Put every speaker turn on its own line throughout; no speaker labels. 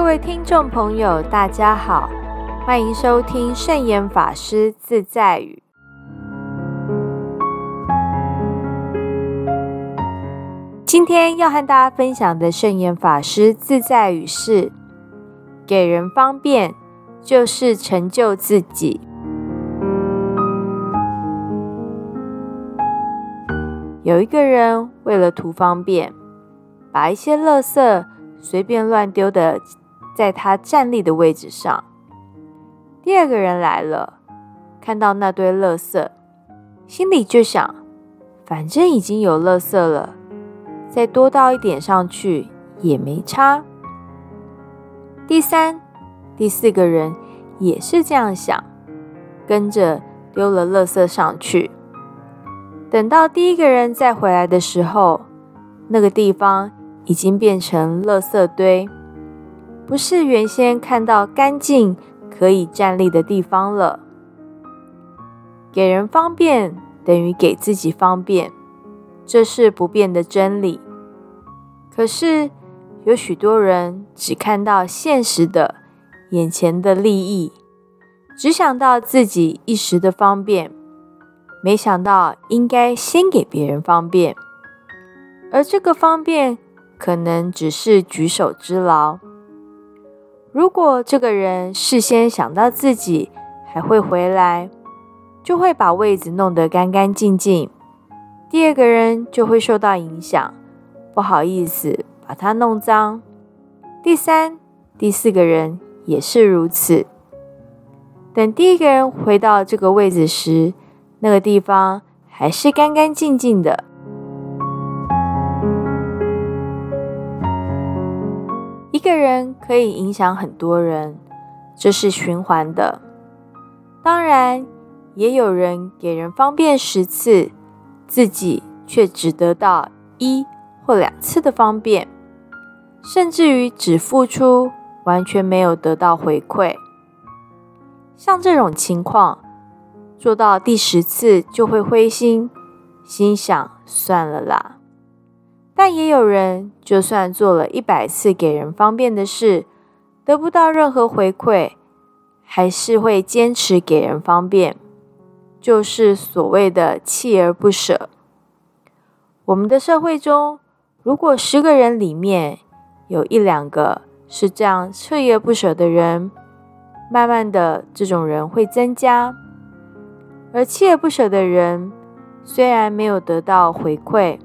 各位听众朋友，大家好，欢迎收听圣严法师自在语。今天要和大家分享的圣严法师自在语是：给人方便，就是成就自己。有一个人为了图方便，把一些垃圾随便乱丢的。在他站立的位置上，第二个人来了，看到那堆垃圾，心里就想：反正已经有垃圾了，再多倒一点上去也没差。第三、第四个人也是这样想，跟着丢了垃圾上去。等到第一个人再回来的时候，那个地方已经变成垃圾堆。不是原先看到干净可以站立的地方了。给人方便等于给自己方便，这是不变的真理。可是有许多人只看到现实的眼前的利益，只想到自己一时的方便，没想到应该先给别人方便，而这个方便可能只是举手之劳。如果这个人事先想到自己还会回来，就会把位子弄得干干净净，第二个人就会受到影响，不好意思把它弄脏。第三、第四个人也是如此。等第一个人回到这个位子时，那个地方还是干干净净的。一个人可以影响很多人，这是循环的。当然，也有人给人方便十次，自己却只得到一或两次的方便，甚至于只付出，完全没有得到回馈。像这种情况，做到第十次就会灰心，心想算了啦。但也有人，就算做了一百次给人方便的事，得不到任何回馈，还是会坚持给人方便，就是所谓的锲而不舍。我们的社会中，如果十个人里面有一两个是这样彻夜不舍的人，慢慢的，这种人会增加。而锲而不舍的人，虽然没有得到回馈。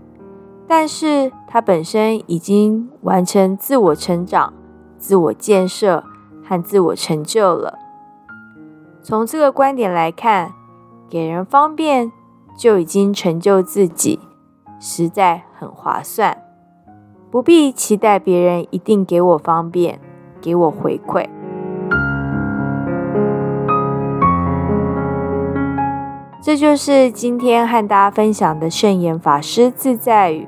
但是他本身已经完成自我成长、自我建设和自我成就了。从这个观点来看，给人方便就已经成就自己，实在很划算，不必期待别人一定给我方便、给我回馈。这就是今天和大家分享的圣严法师自在语。